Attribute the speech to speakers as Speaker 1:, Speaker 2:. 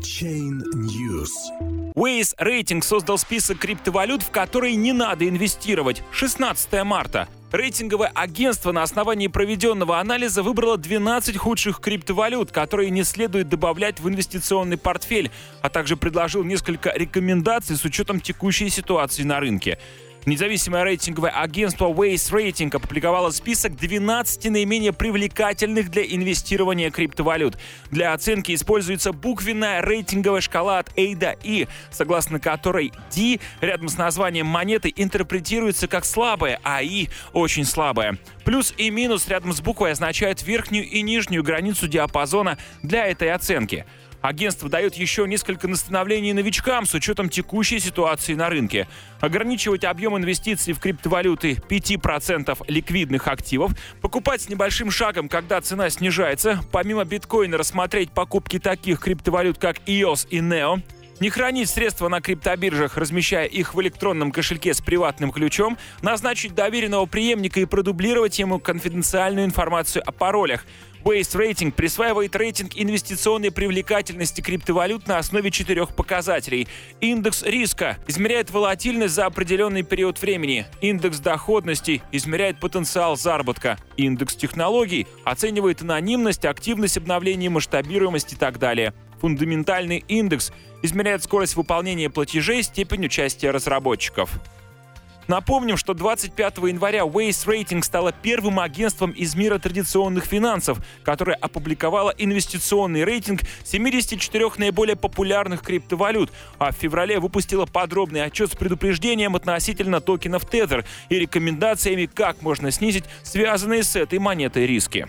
Speaker 1: Chain News.
Speaker 2: Waze Рейтинг создал список криптовалют, в которые не надо инвестировать. 16 марта. Рейтинговое агентство на основании проведенного анализа выбрало 12 худших криптовалют, которые не следует добавлять в инвестиционный портфель, а также предложил несколько рекомендаций с учетом текущей ситуации на рынке. Независимое рейтинговое агентство Waze Rating опубликовало список 12 наименее привлекательных для инвестирования криптовалют. Для оценки используется буквенная рейтинговая шкала от A до E, согласно которой D рядом с названием монеты интерпретируется как слабая, а E очень слабая. Плюс и минус рядом с буквой означают верхнюю и нижнюю границу диапазона для этой оценки. Агентство дает еще несколько настановлений новичкам с учетом текущей ситуации на рынке. Ограничивать объем инвестиций в криптовалюты 5% ликвидных активов, покупать с небольшим шагом, когда цена снижается, помимо биткоина рассмотреть покупки таких криптовалют, как EOS и NEO, не хранить средства на криптобиржах, размещая их в электронном кошельке с приватным ключом, назначить доверенного преемника и продублировать ему конфиденциальную информацию о паролях. Waste Rating присваивает рейтинг инвестиционной привлекательности криптовалют на основе четырех показателей. Индекс риска измеряет волатильность за определенный период времени. Индекс доходности измеряет потенциал заработка. Индекс технологий оценивает анонимность, активность обновления, масштабируемость и так далее. Фундаментальный индекс измеряет скорость выполнения платежей, степень участия разработчиков. Напомним, что 25 января Waze Rating стало первым агентством из мира традиционных финансов, которое опубликовало инвестиционный рейтинг 74 наиболее популярных криптовалют, а в феврале выпустило подробный отчет с предупреждением относительно токенов Tether и рекомендациями, как можно снизить связанные с этой монетой риски.